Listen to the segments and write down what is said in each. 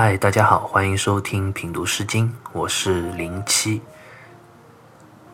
嗨，大家好，欢迎收听品读诗经，我是零七。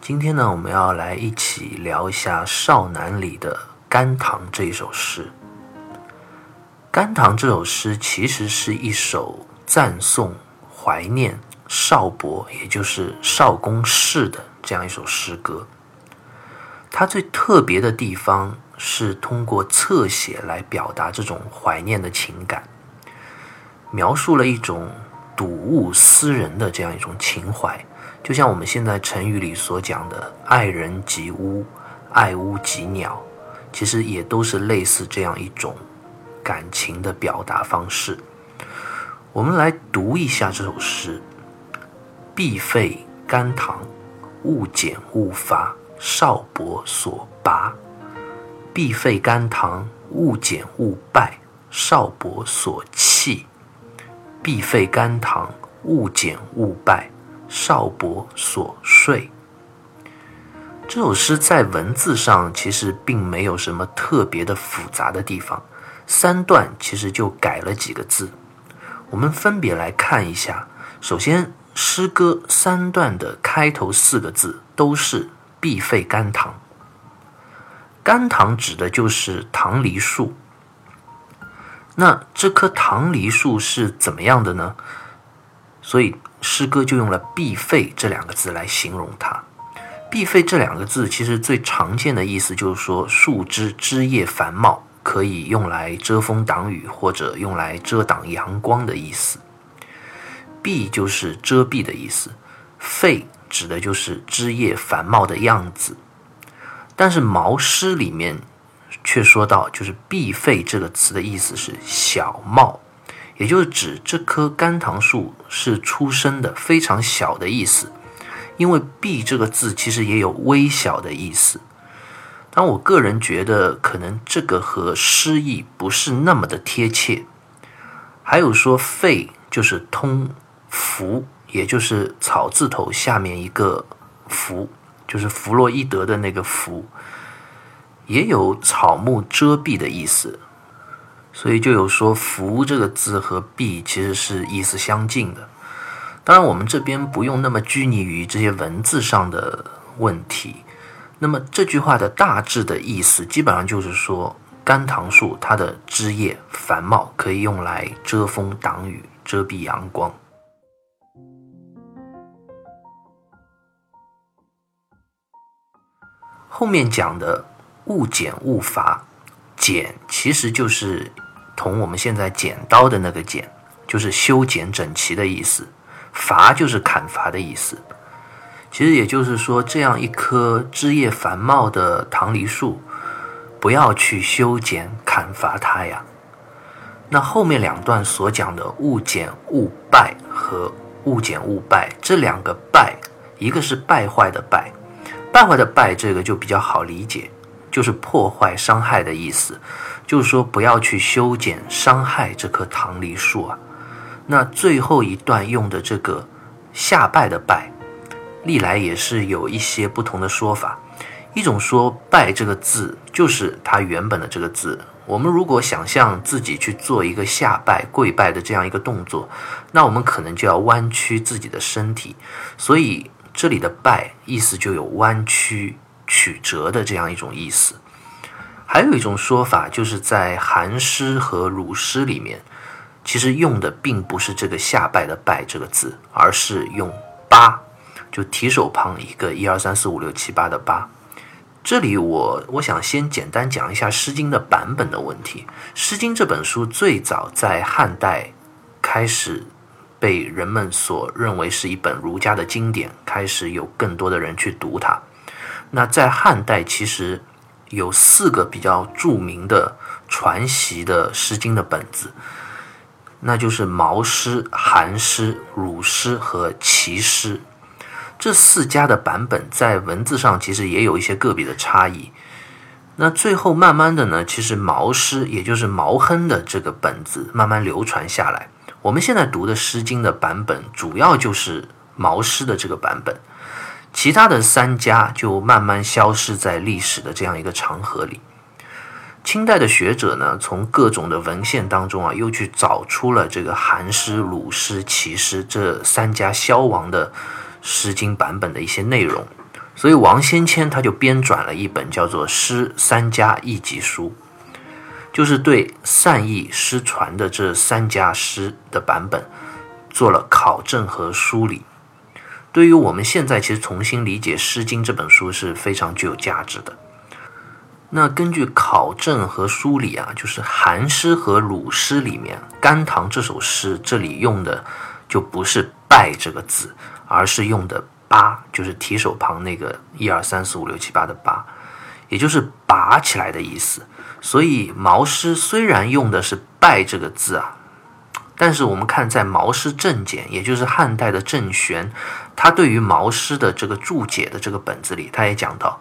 今天呢，我们要来一起聊一下《少南》里的《甘棠》这一首诗。《甘棠》这首诗其实是一首赞颂、怀念少伯，也就是少公氏的这样一首诗歌。它最特别的地方是通过侧写来表达这种怀念的情感。描述了一种睹物思人的这样一种情怀，就像我们现在成语里所讲的“爱人及乌，爱屋及鸟”，其实也都是类似这样一种感情的表达方式。我们来读一下这首诗：“必废甘棠，勿剪勿伐，少伯所拔；必废甘棠，勿剪勿败，少伯所弃。”必废甘棠，勿剪勿败，少伯所睡。这首诗在文字上其实并没有什么特别的复杂的地方，三段其实就改了几个字。我们分别来看一下。首先，诗歌三段的开头四个字都是“必废甘棠”。甘棠指的就是棠梨树。那这棵棠梨树是怎么样的呢？所以诗歌就用了“必废”这两个字来形容它。“必废”这两个字其实最常见的意思就是说，树枝枝叶繁茂，可以用来遮风挡雨或者用来遮挡阳光的意思。“蔽”就是遮蔽的意思，“废”指的就是枝叶繁茂的样子。但是《毛诗》里面。却说到，就是“必废”这个词的意思是小茂，也就是指这棵甘棠树是出生的非常小的意思。因为“必”这个字其实也有微小的意思。但我个人觉得，可能这个和诗意不是那么的贴切。还有说“废”就是通“弗”，也就是草字头下面一个“弗”，就是弗洛伊德的那个“弗”。也有草木遮蔽的意思，所以就有说“拂”这个字和“蔽”其实是意思相近的。当然，我们这边不用那么拘泥于这些文字上的问题。那么这句话的大致的意思，基本上就是说，甘棠树它的枝叶繁茂，可以用来遮风挡雨、遮蔽阳光。后面讲的。勿剪勿伐，剪其实就是同我们现在剪刀的那个剪，就是修剪整齐的意思；伐就是砍伐的意思。其实也就是说，这样一棵枝叶繁茂的棠梨树，不要去修剪砍伐它呀。那后面两段所讲的勿剪勿败和勿剪勿败这两个败，一个是败坏的败，败坏的败这个就比较好理解。就是破坏、伤害的意思，就是说不要去修剪、伤害这棵棠梨树啊。那最后一段用的这个下拜的拜，历来也是有一些不同的说法。一种说拜这个字就是它原本的这个字。我们如果想象自己去做一个下拜、跪拜的这样一个动作，那我们可能就要弯曲自己的身体，所以这里的拜意思就有弯曲。曲折的这样一种意思，还有一种说法，就是在韩诗和鲁诗里面，其实用的并不是这个下拜的拜这个字，而是用八，就提手旁一个一二三四五六七八的八。这里我我想先简单讲一下《诗经》的版本的问题。《诗经》这本书最早在汉代开始被人们所认为是一本儒家的经典，开始有更多的人去读它。那在汉代，其实有四个比较著名的传习的《诗经》的本子，那就是毛诗、韩诗、鲁诗和齐诗。这四家的版本在文字上其实也有一些个别的差异。那最后慢慢的呢，其实毛诗，也就是毛亨的这个本子慢慢流传下来。我们现在读的《诗经》的版本，主要就是毛诗的这个版本。其他的三家就慢慢消失在历史的这样一个长河里。清代的学者呢，从各种的文献当中啊，又去找出了这个韩诗、鲁诗、齐诗这三家消亡的《诗经》版本的一些内容，所以王先谦他就编纂了一本叫做《诗三家译集书》，就是对善意失传的这三家诗的版本做了考证和梳理。对于我们现在其实重新理解《诗经》这本书是非常具有价值的。那根据考证和梳理啊，就是韩诗和鲁诗里面，甘棠这首诗这里用的就不是“拜”这个字，而是用的“八”，就是提手旁那个一二三四五六七八的“八”，也就是拔起来的意思。所以毛诗虽然用的是“拜”这个字啊，但是我们看在《毛诗正简》，也就是汉代的郑玄，他对于毛诗的这个注解的这个本子里，他也讲到。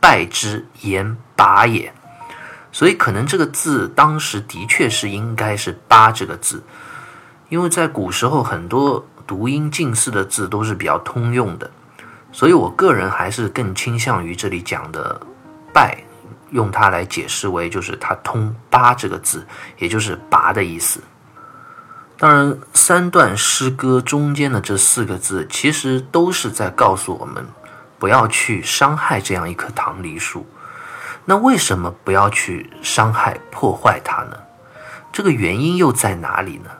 拜之言拔也，所以可能这个字当时的确是应该是“八”这个字，因为在古时候很多读音近似的字都是比较通用的，所以我个人还是更倾向于这里讲的“拜”，用它来解释为就是它通“八”这个字，也就是“拔”的意思。当然，三段诗歌中间的这四个字，其实都是在告诉我们。不要去伤害这样一棵棠梨树，那为什么不要去伤害、破坏它呢？这个原因又在哪里呢？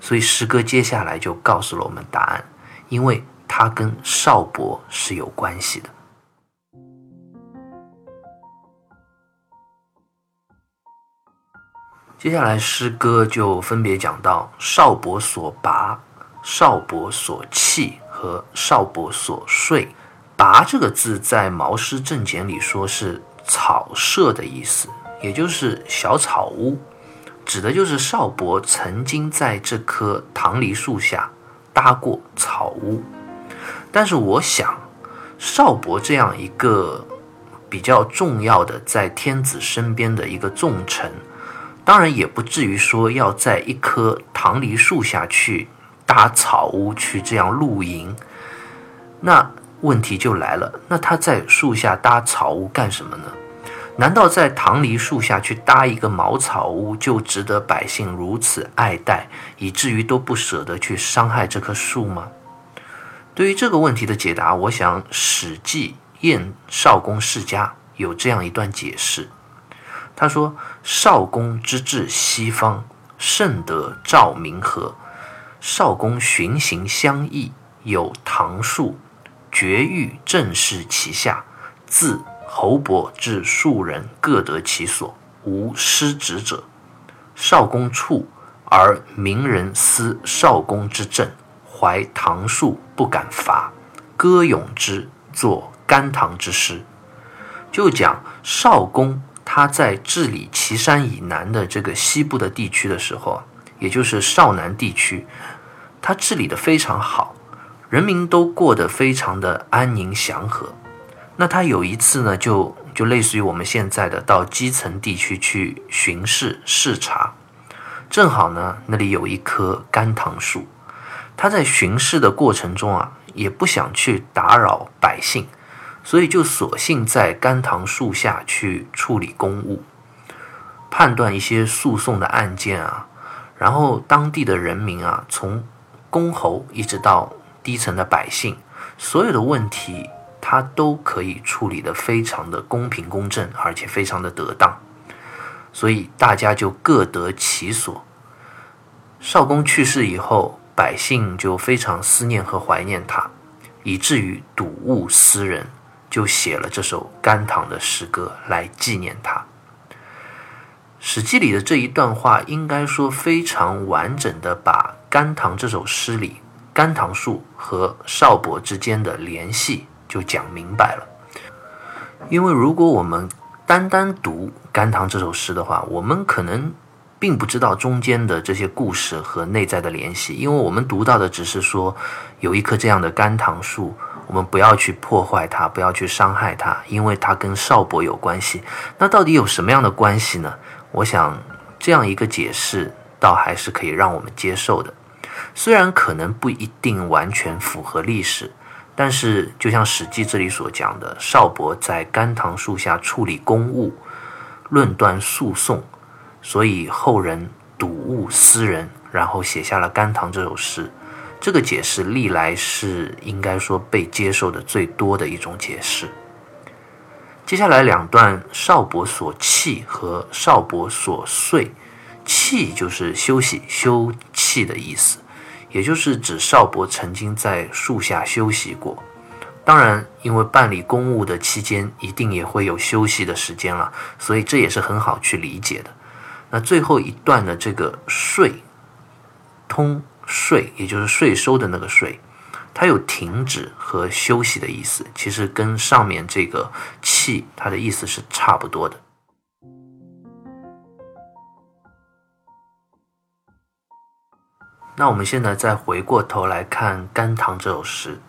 所以诗歌接下来就告诉了我们答案，因为它跟少伯是有关系的。接下来诗歌就分别讲到少伯所拔、少伯所弃和少伯所睡。拔这个字在《毛诗正简》里说是草舍的意思，也就是小草屋，指的就是少伯曾经在这棵棠梨树下搭过草屋。但是我想，少伯这样一个比较重要的在天子身边的一个重臣，当然也不至于说要在一棵棠梨树下去搭草屋去这样露营。那。问题就来了，那他在树下搭草屋干什么呢？难道在棠梨树下去搭一个茅草屋就值得百姓如此爱戴，以至于都不舍得去伤害这棵树吗？对于这个问题的解答，我想《史记·燕少公世家》有这样一段解释。他说：“少公之至西方，甚得照明和。少公巡行相异，有唐树。”绝域正视其下，自侯伯至庶人各得其所，无失职者。少公处，而民人思少公之政，怀唐术不敢伐，歌咏之，作甘棠之诗。就讲少公他在治理岐山以南的这个西部的地区的时候，也就是少南地区，他治理的非常好。人民都过得非常的安宁祥和，那他有一次呢，就就类似于我们现在的到基层地区去巡视视察，正好呢那里有一棵甘棠树，他在巡视的过程中啊，也不想去打扰百姓，所以就索性在甘棠树下去处理公务，判断一些诉讼的案件啊，然后当地的人民啊，从公侯一直到。低层的百姓，所有的问题他都可以处理得非常的公平公正，而且非常的得当，所以大家就各得其所。少公去世以后，百姓就非常思念和怀念他，以至于睹物思人，就写了这首甘棠的诗歌来纪念他。《史记》里的这一段话，应该说非常完整的把甘棠这首诗里。甘棠树和少伯之间的联系就讲明白了。因为如果我们单单读甘棠这首诗的话，我们可能并不知道中间的这些故事和内在的联系，因为我们读到的只是说有一棵这样的甘棠树，我们不要去破坏它，不要去伤害它，因为它跟少伯有关系。那到底有什么样的关系呢？我想这样一个解释倒还是可以让我们接受的。虽然可能不一定完全符合历史，但是就像《史记》这里所讲的，少伯在甘棠树下处理公务，论断诉讼，所以后人睹物思人，然后写下了《甘棠》这首诗。这个解释历来是应该说被接受的最多的一种解释。接下来两段少伯所憩和少伯所睡，憩就是休息、休憩的意思，也就是指少伯曾经在树下休息过。当然，因为办理公务的期间一定也会有休息的时间了，所以这也是很好去理解的。那最后一段的这个睡，通税，也就是税收的那个税。它有停止和休息的意思，其实跟上面这个“气”它的意思是差不多的。那我们现在再回过头来看《甘棠》这首诗，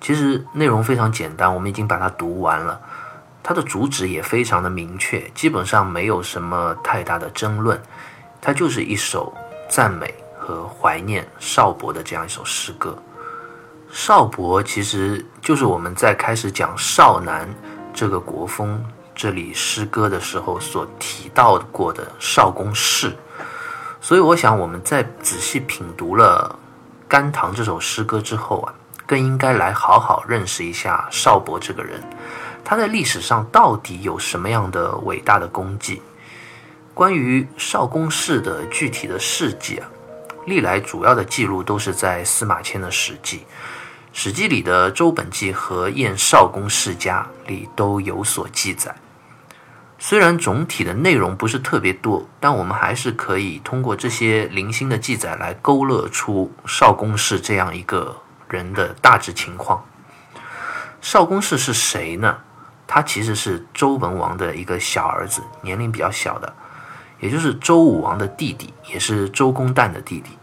其实内容非常简单，我们已经把它读完了。它的主旨也非常的明确，基本上没有什么太大的争论。它就是一首赞美和怀念少伯的这样一首诗歌。少伯其实就是我们在开始讲少南这个国风这里诗歌的时候所提到过的少公氏，所以我想我们在仔细品读了《甘棠》这首诗歌之后啊，更应该来好好认识一下少伯这个人，他在历史上到底有什么样的伟大的功绩？关于少公氏的具体的事迹啊，历来主要的记录都是在司马迁的《史记》。《史记》里的《周本纪》和《燕少公世家》里都有所记载。虽然总体的内容不是特别多，但我们还是可以通过这些零星的记载来勾勒出少公氏这样一个人的大致情况。少公氏是谁呢？他其实是周文王的一个小儿子，年龄比较小的，也就是周武王的弟弟，也是周公旦的弟弟。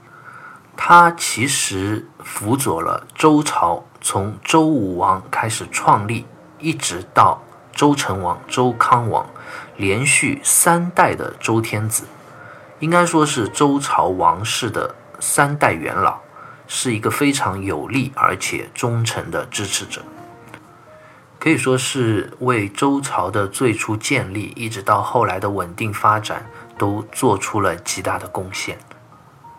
他其实辅佐了周朝，从周武王开始创立，一直到周成王、周康王，连续三代的周天子，应该说是周朝王室的三代元老，是一个非常有力而且忠诚的支持者，可以说是为周朝的最初建立，一直到后来的稳定发展，都做出了极大的贡献。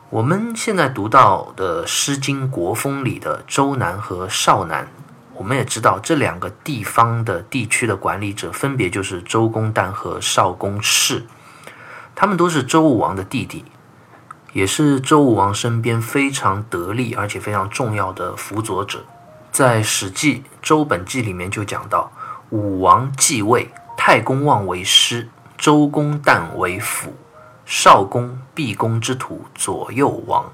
我们现在读到的《诗经·国风》里的周南和少南，我们也知道这两个地方的地区的管理者分别就是周公旦和少公氏，他们都是周武王的弟弟，也是周武王身边非常得力而且非常重要的辅佐者。在《史记·周本纪》里面就讲到，武王继位，太公望为师，周公旦为辅。少公、毕公之徒左右王，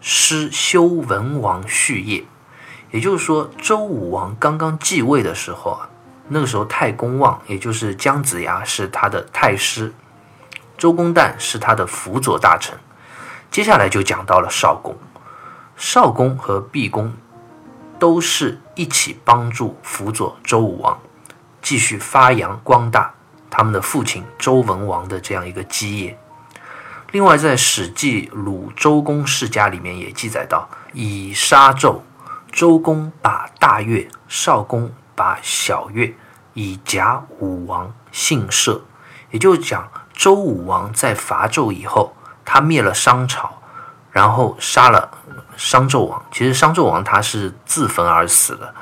师修文王续业。也就是说，周武王刚刚继位的时候啊，那个时候太公望，也就是姜子牙是他的太师，周公旦是他的辅佐大臣。接下来就讲到了少公，少公和毕公都是一起帮助辅佐周武王，继续发扬光大他们的父亲周文王的这样一个基业。另外，在《史记·鲁周公世家》里面也记载到，以杀纣，周公把大越，少公把小越，以甲武王，姓社。也就是讲，周武王在伐纣以后，他灭了商朝，然后杀了商纣王。其实商纣王他是自焚而死的。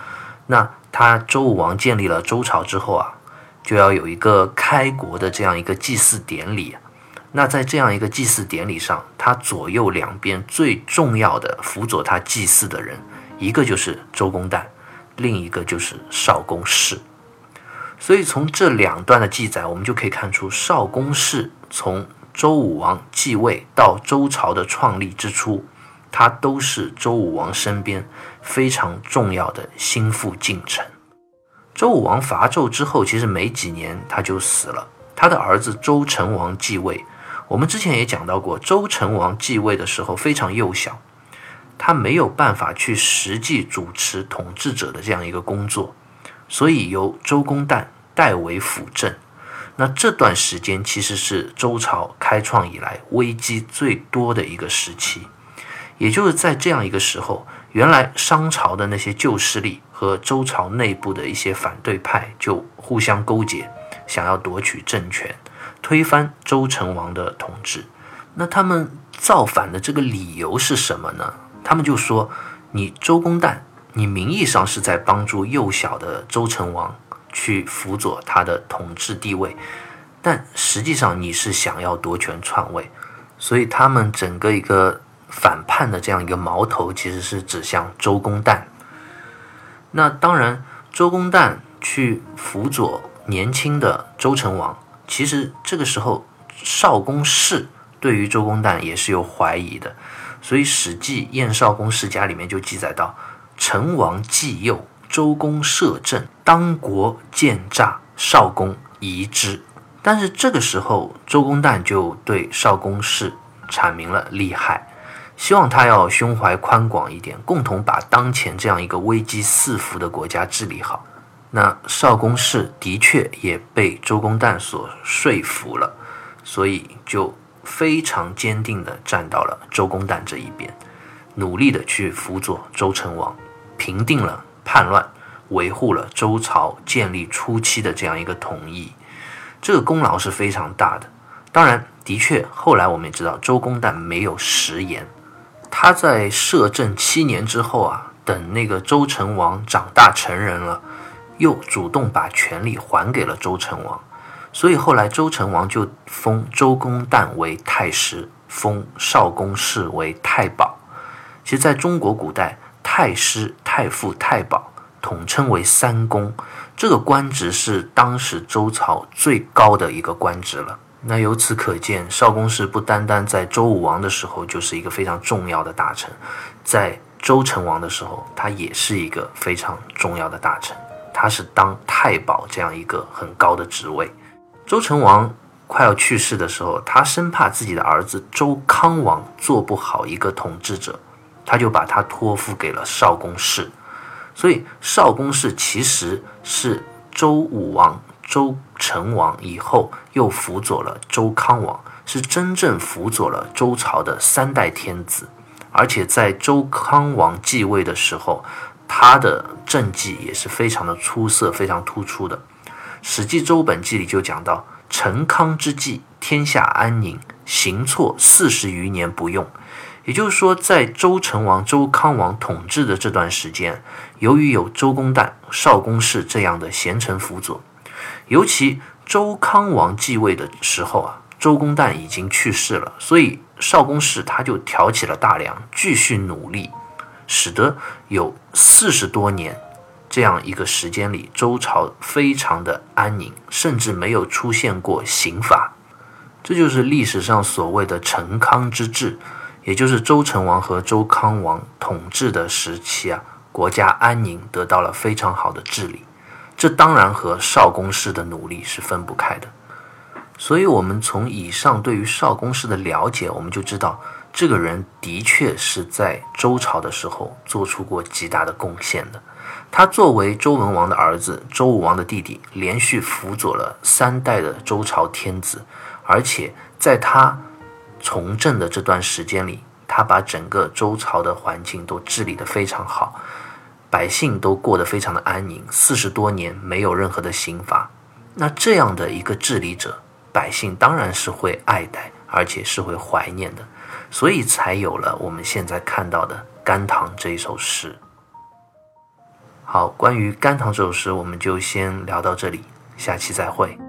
那他周武王建立了周朝之后啊，就要有一个开国的这样一个祭祀典礼。那在这样一个祭祀典礼上，他左右两边最重要的辅佐他祭祀的人，一个就是周公旦，另一个就是少公氏。所以从这两段的记载，我们就可以看出，少公氏从周武王继位到周朝的创立之初，他都是周武王身边非常重要的心腹近臣。周武王伐纣之后，其实没几年他就死了，他的儿子周成王继位。我们之前也讲到过，周成王继位的时候非常幼小，他没有办法去实际主持统治者的这样一个工作，所以由周公旦代为辅政。那这段时间其实是周朝开创以来危机最多的一个时期，也就是在这样一个时候，原来商朝的那些旧势力和周朝内部的一些反对派就互相勾结，想要夺取政权。推翻周成王的统治。那他们造反的这个理由是什么呢？他们就说：“你周公旦，你名义上是在帮助幼小的周成王去辅佐他的统治地位，但实际上你是想要夺权篡位。”所以他们整个一个反叛的这样一个矛头，其实是指向周公旦。那当然，周公旦去辅佐年轻的周成王，其实这个时候少公氏对于周公旦也是有怀疑的。所以《史记·燕少公世家》里面就记载到：“成王既幼，周公摄政，当国见诈，少公疑之。”但是这个时候，周公旦就对少公氏阐明了利害，希望他要胸怀宽广一点，共同把当前这样一个危机四伏的国家治理好。那少公氏的确也被周公旦所说服了，所以就非常坚定地站到了周公旦这一边，努力地去辅佐周成王，平定了叛乱，维护了周朝建立初期的这样一个统一。这个功劳是非常大的。当然，的确，后来我们也知道，周公旦没有食言。他在摄政七年之后啊，等那个周成王长大成人了，又主动把权力还给了周成王。所以后来周成王就封周公旦为太师，封少公氏为太保。其实，在中国古代，太师、太傅、太保统称为三公。这个官职是当时周朝最高的一个官职了。那由此可见，少公氏不单单在周武王的时候就是一个非常重要的大臣，在周成王的时候，他也是一个非常重要的大臣。他是当太保这样一个很高的职位。周成王快要去世的时候，他生怕自己的儿子周康王做不好一个统治者，他就把他托付给了少公氏。所以少公氏其实是周武王、周成王以后又辅佐了周康王，是真正辅佐了周朝的三代天子。而且在周康王继位的时候，他的政绩也是非常的出色、非常突出的。《史记·周本纪》里就讲到：“成康之际，天下安宁，行错四十余年不用。”也就是说，在周成王、周康王统治的这段时间，由于有周公旦、少公氏这样的贤臣辅佐，尤其周康王继位的时候啊，周公旦已经去世了，所以少公氏他就挑起了大梁，继续努力，使得有四十多年这样一个时间里，周朝非常的安宁，甚至没有出现过刑罚。这就是历史上所谓的成康之治。也就是周成王和周康王统治的时期啊，国家安宁，得到了非常好的治理。这当然和少公氏的努力是分不开的。所以，我们从以上对于少公氏的了解，我们就知道，这个人的确是在周朝的时候做出过极大的贡献的。他作为周文王的儿子，周武王的弟弟，连续辅佐了三代的周朝天子，而且在他。从政的这段时间里，他把整个周朝的环境都治理得非常好，百姓都过得非常的安宁，四十多年没有任何的刑罚。那这样的一个治理者，百姓当然是会爱戴，而且是会怀念的，所以才有了我们现在看到的《甘棠》这一首诗。好，关于《甘棠》这首诗，我们就先聊到这里，下期再会。